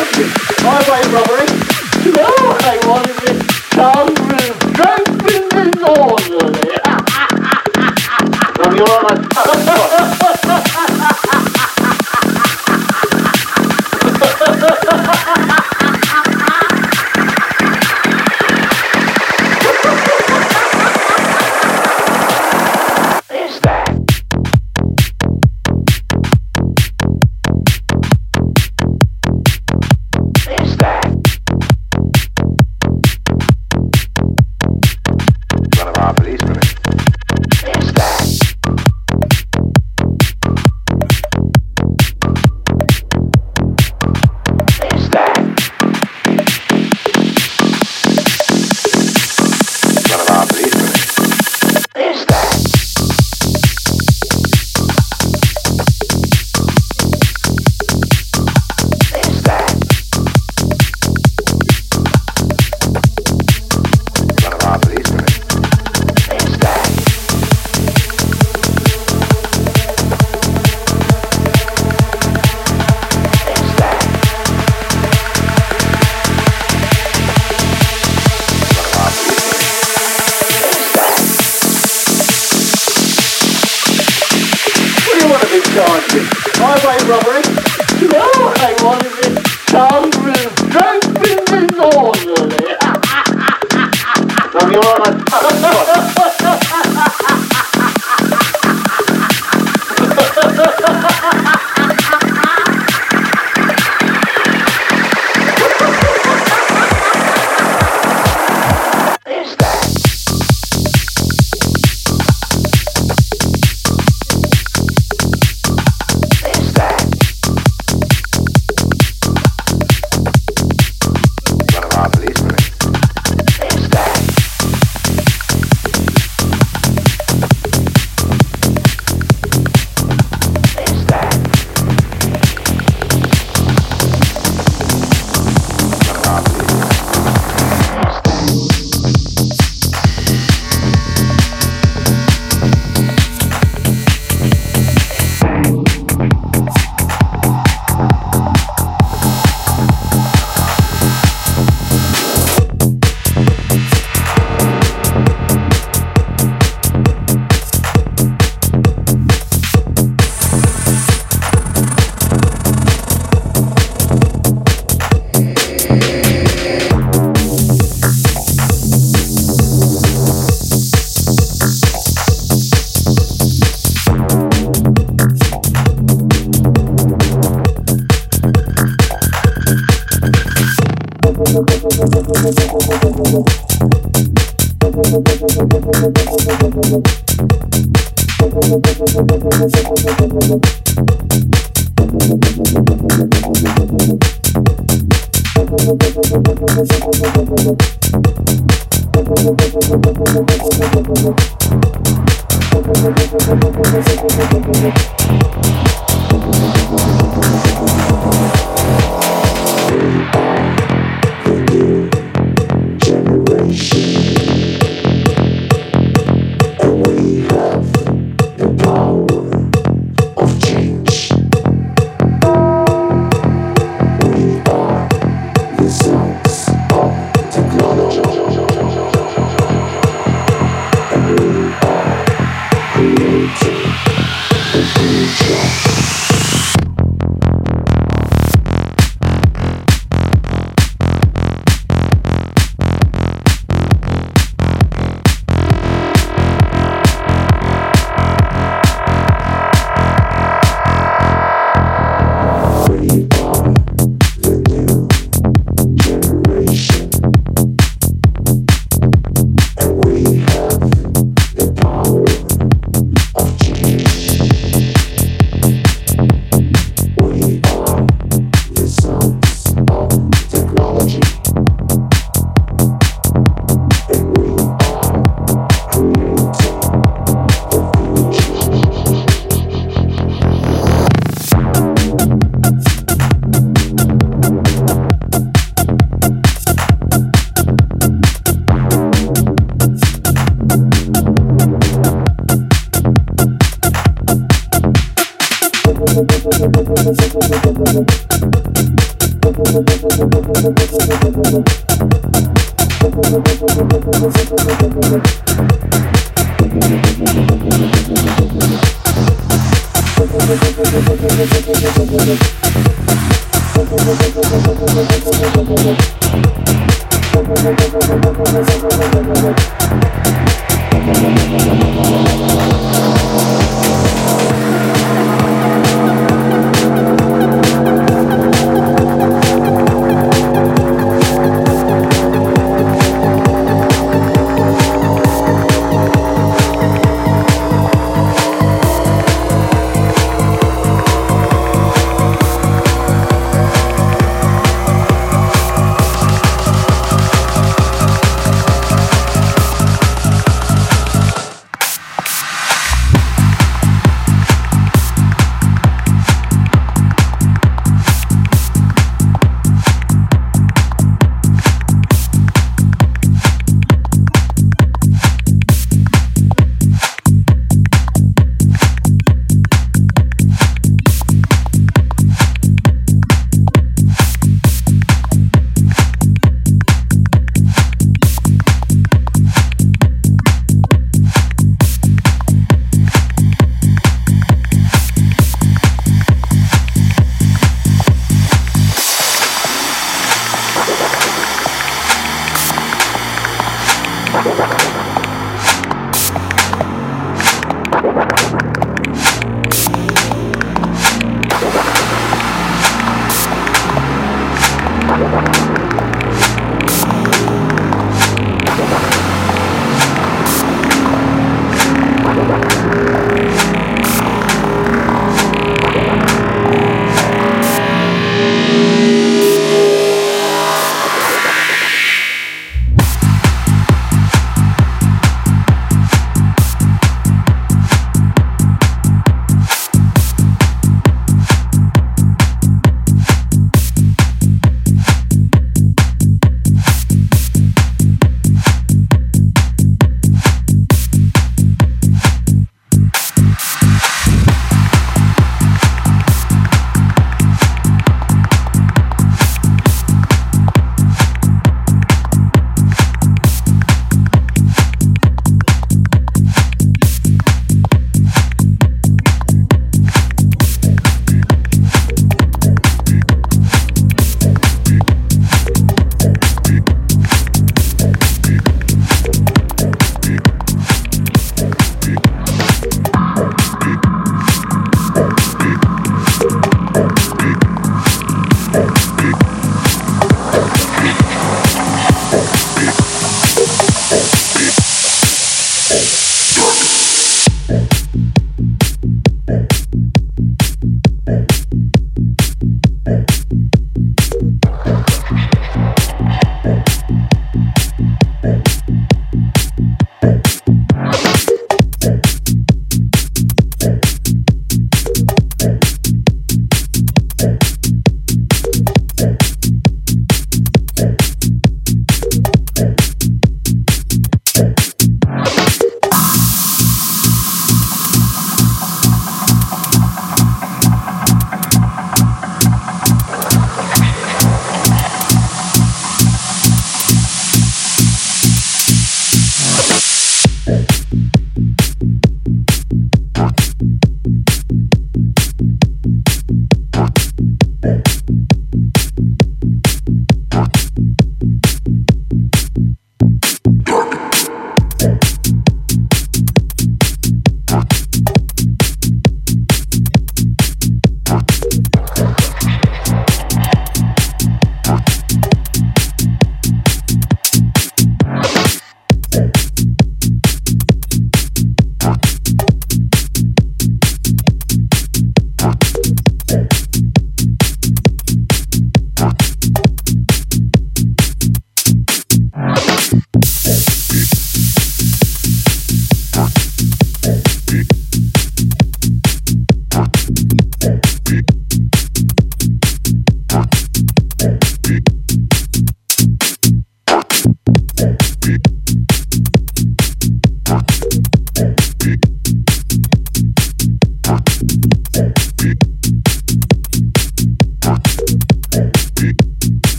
Is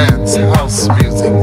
dance, house music.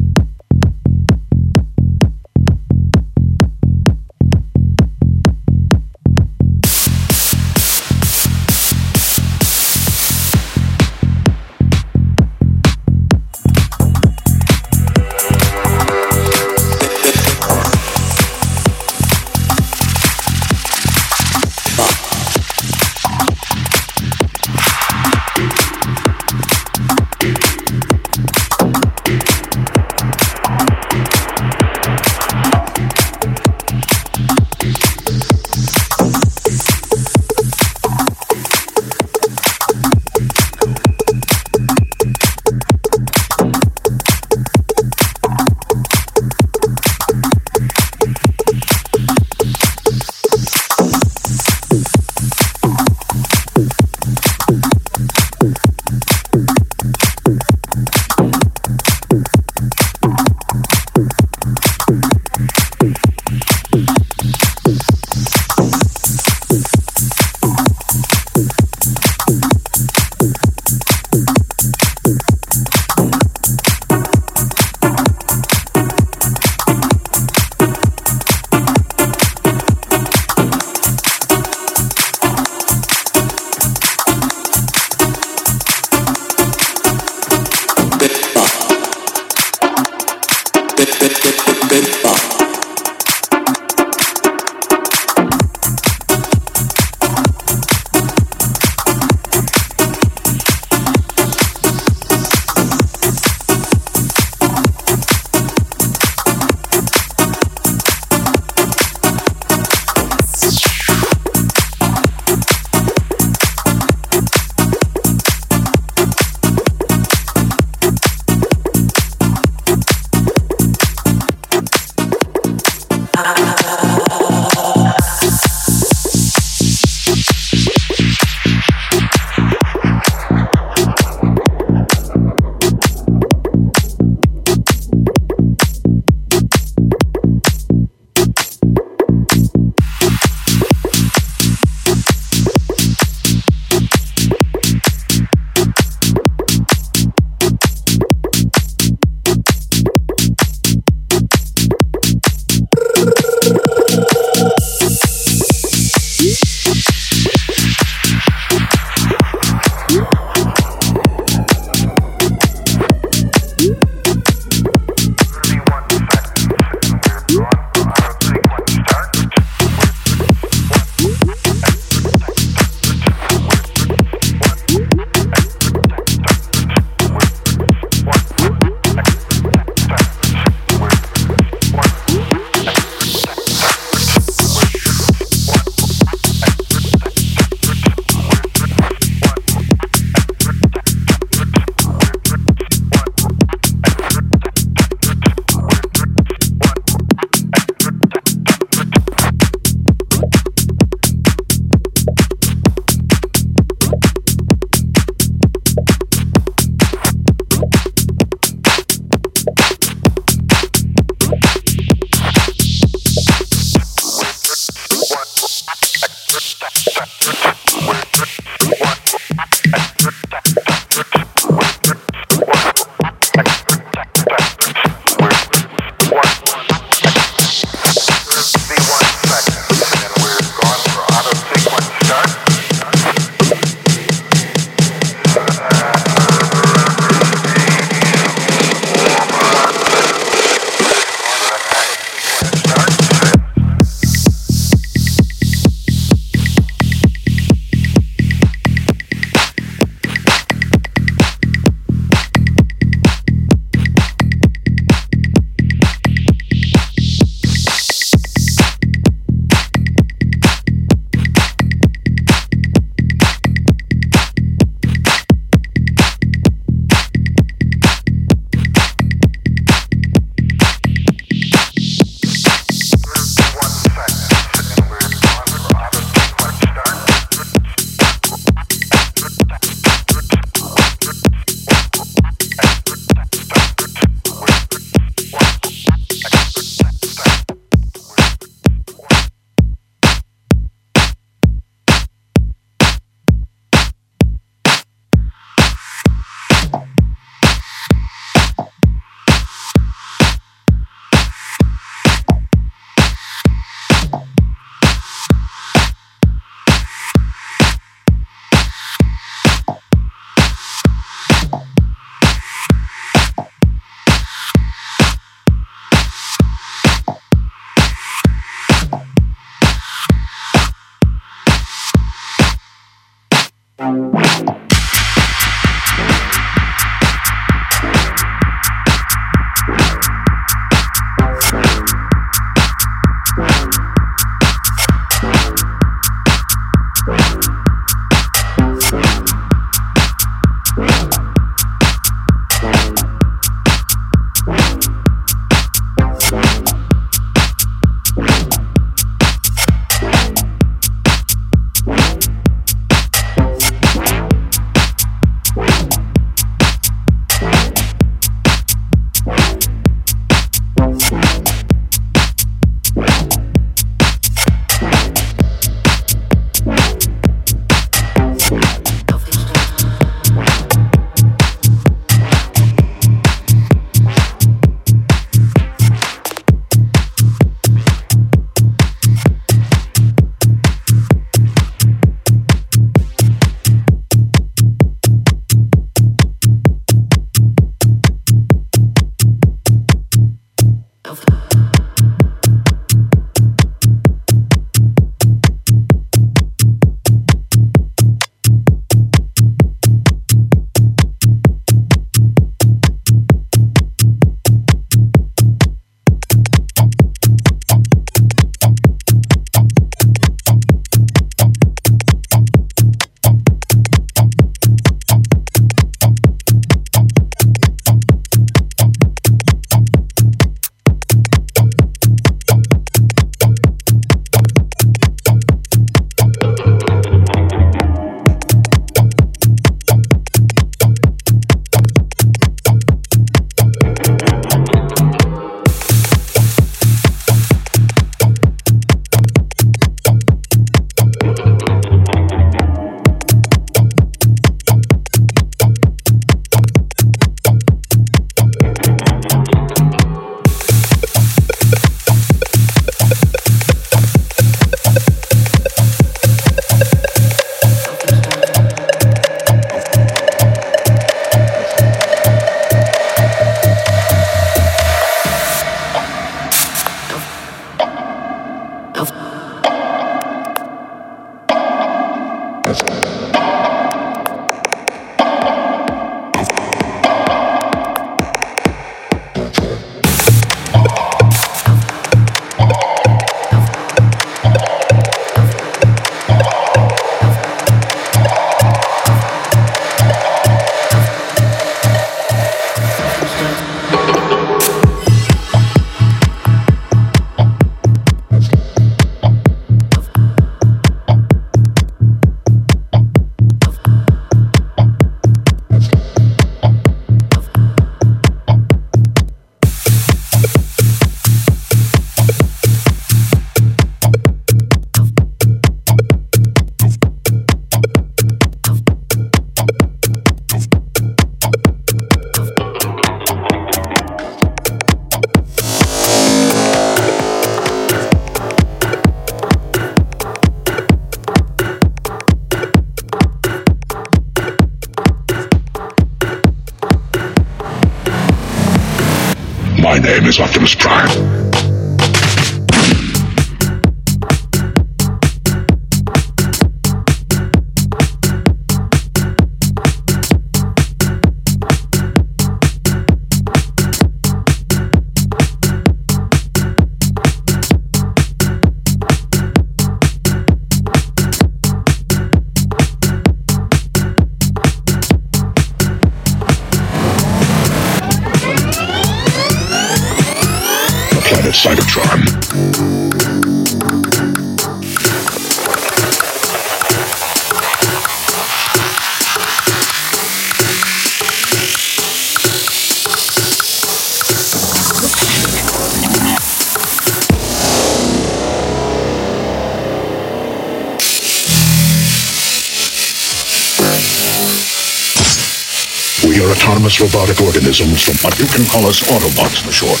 Robotic organisms, but you can call us Autobots for short.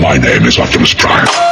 My name is Optimus Prime.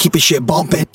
Keep it shit bumpin',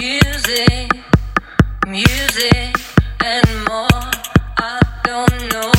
music, music, and more. I don't know.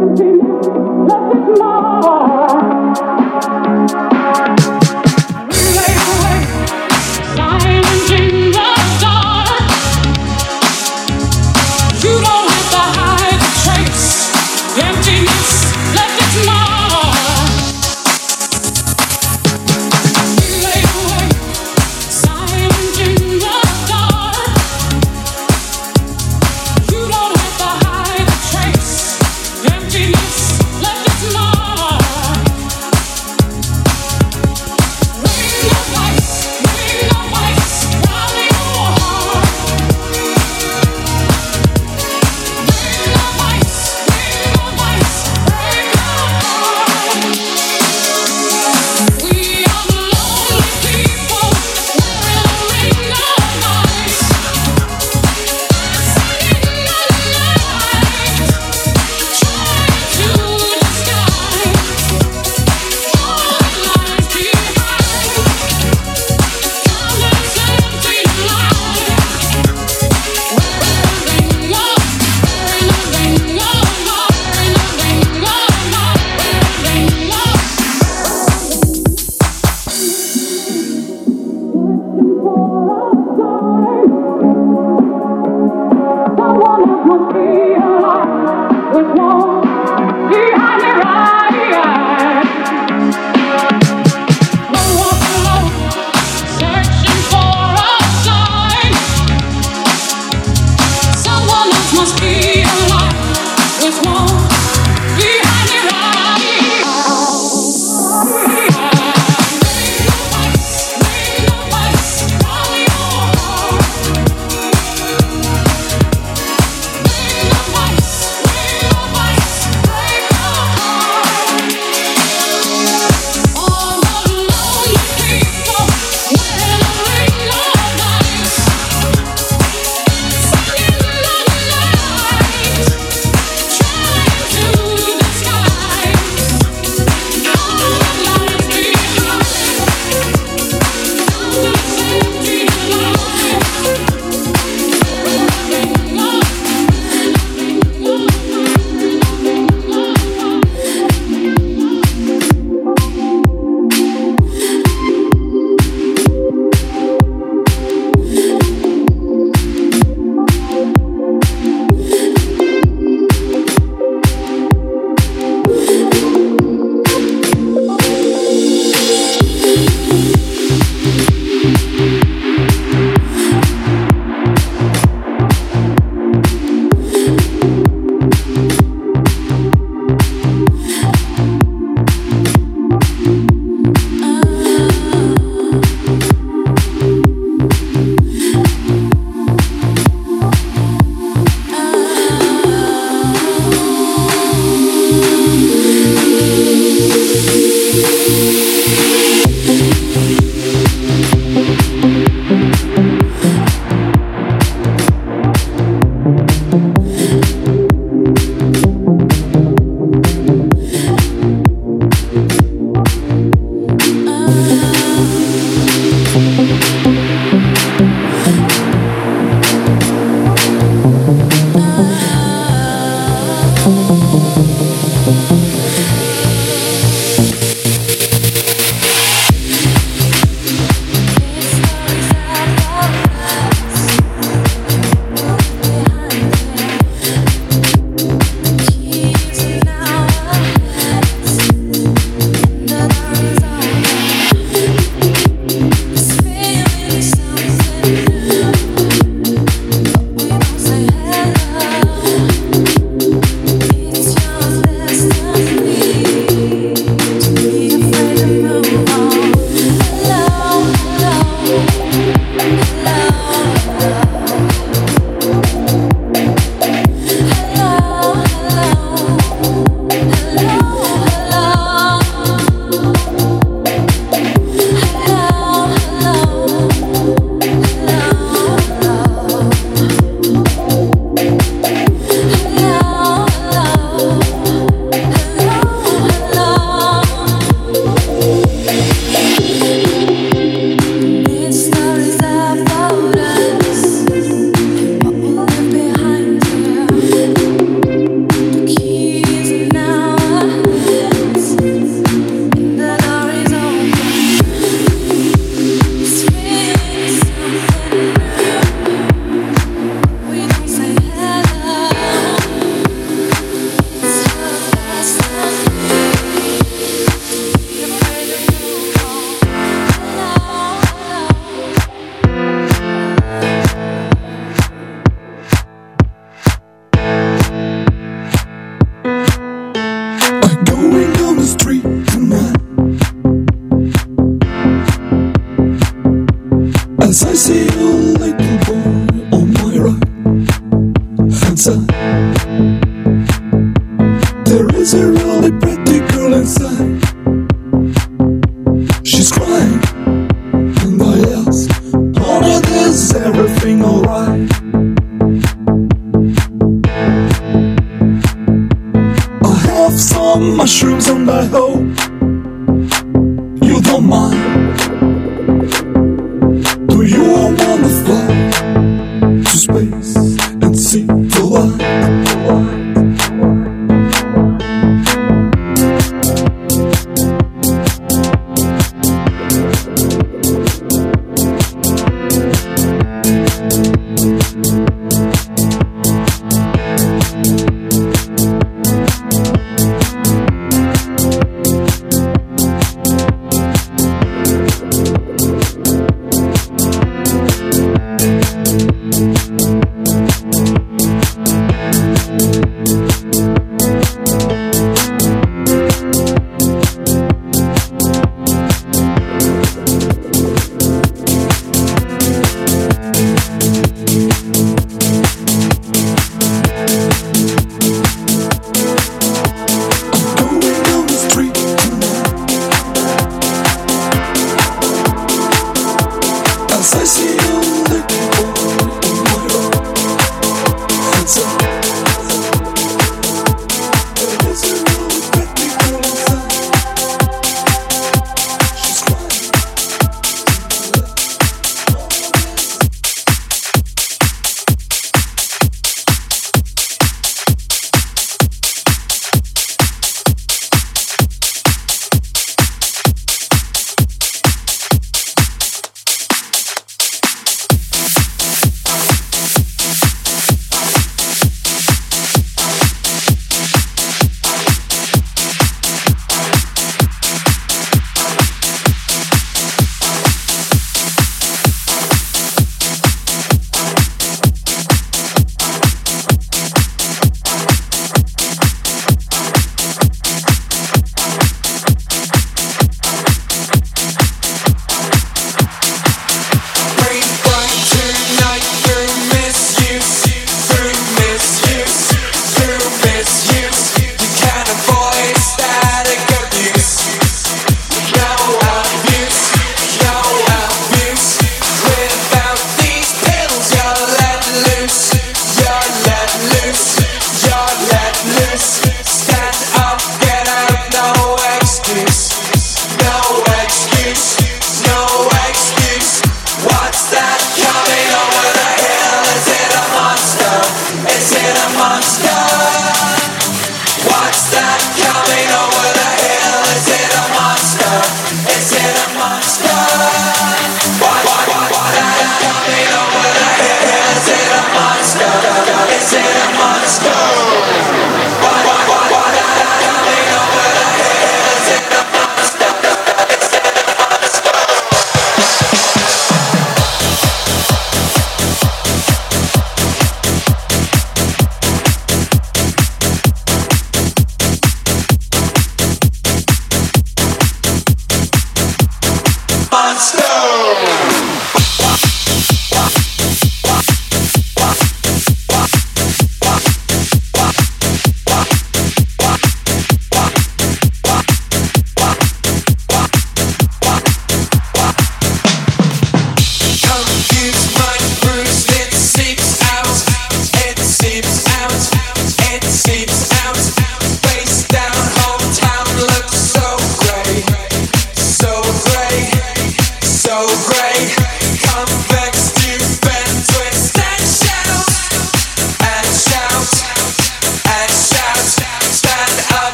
never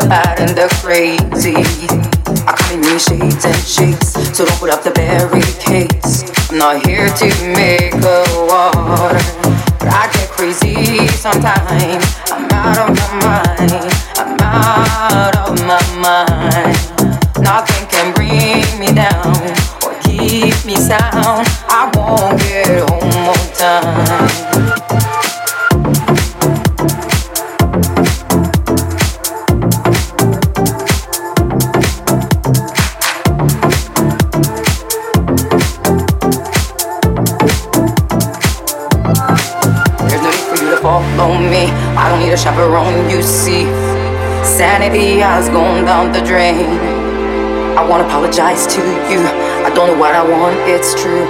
the bad, and the crazy. I come in many shades and shapes, so don't put up the barricades. I'm not here to make a war, but I get crazy sometimes. I'm Sanity has gone down the drain. I wanna apologize to you. I don't know what I want, it's true.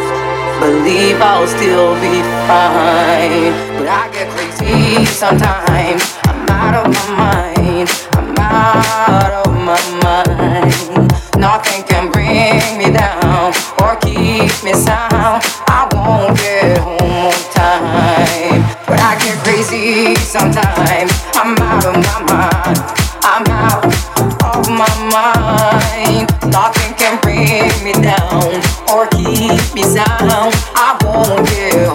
Believe I'll still be fine. But I get crazy sometimes. I'm out of my mind. I'm out of my mind. Nothing can bring me down or keep me sound. I won't get home on time. But I get crazy sometimes. I'm out of my mind. Won't get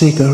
seeker.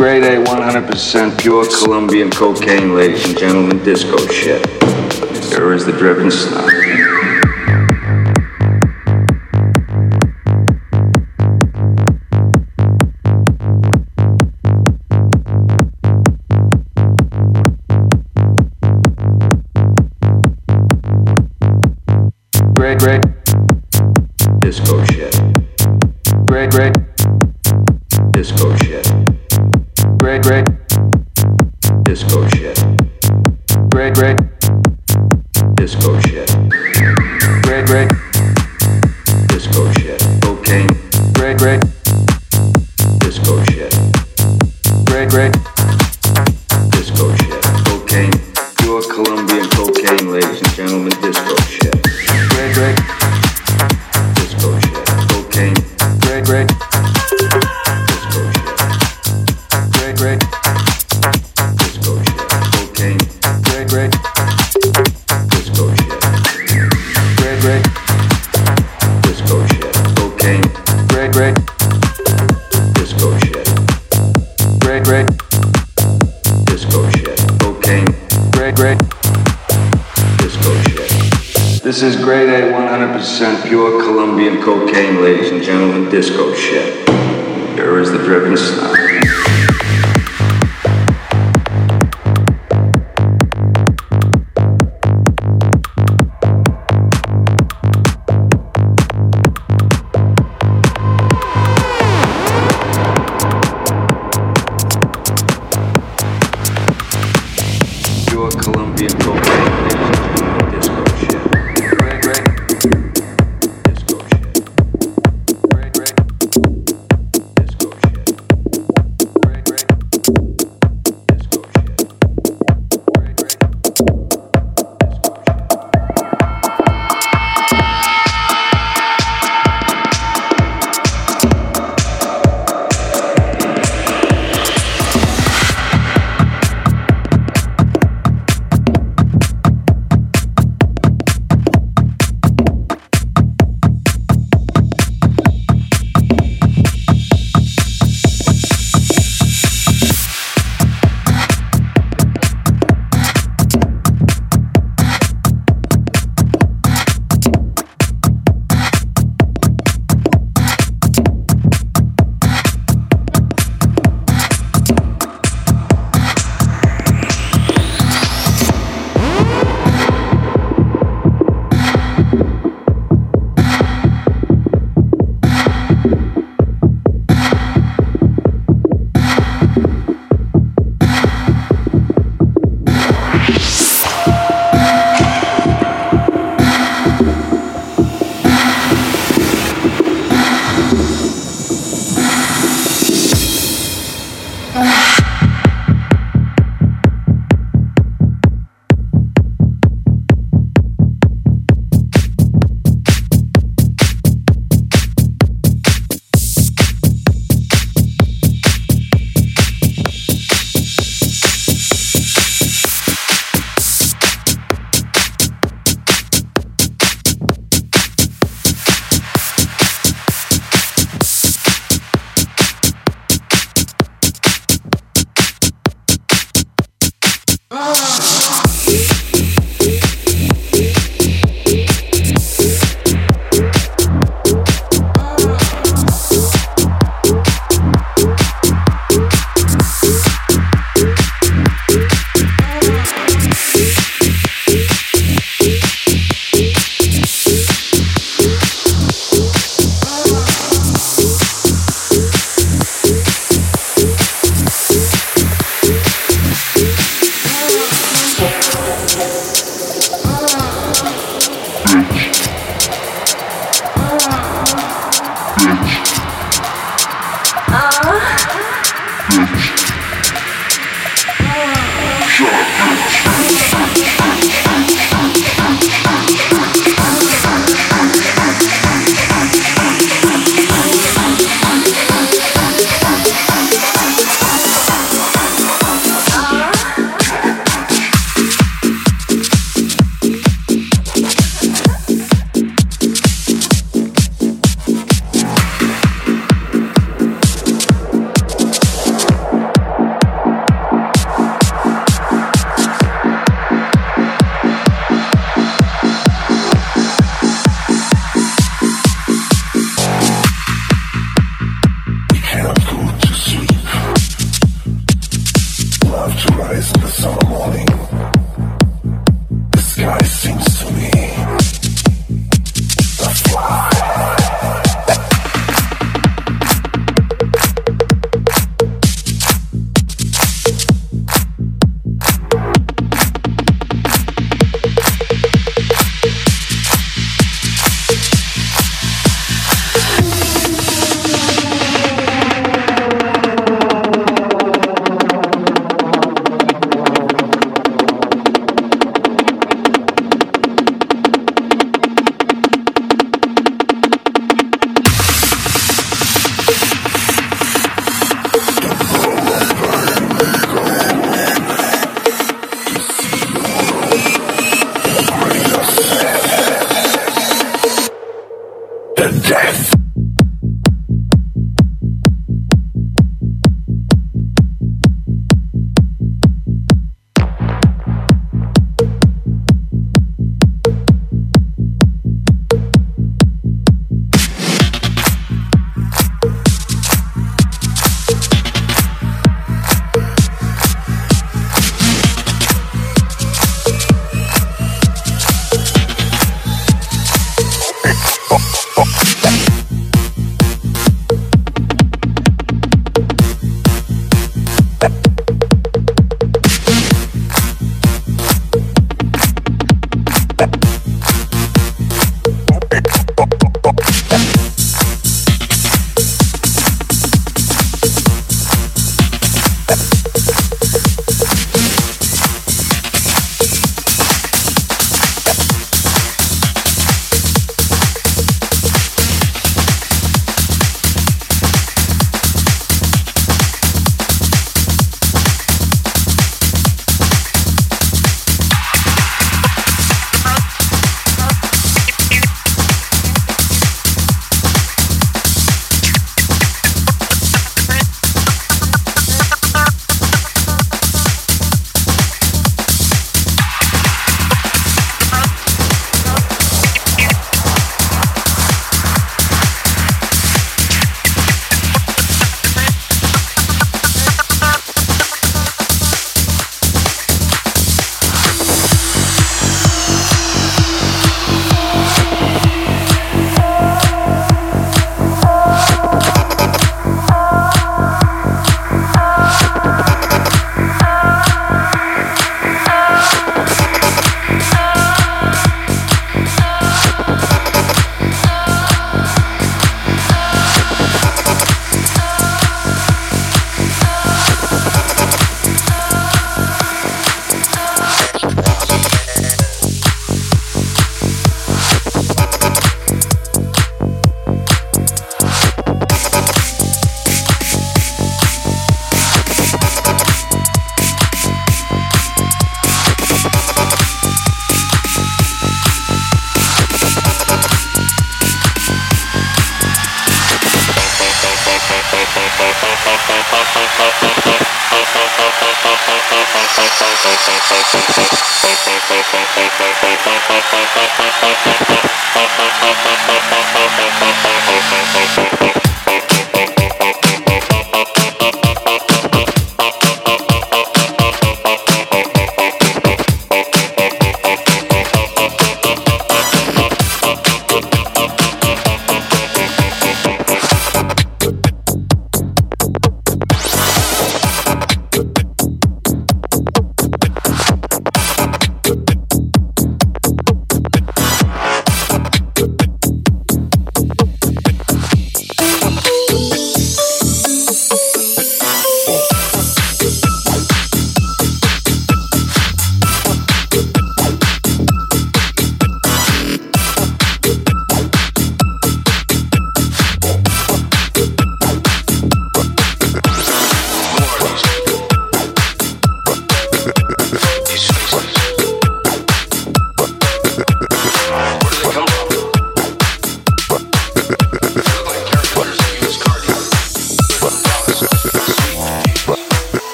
grade A, 100% pure Colombian cocaine, ladies and gentlemen, disco shit. Here is the driven snob.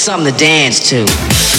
Something to dance to.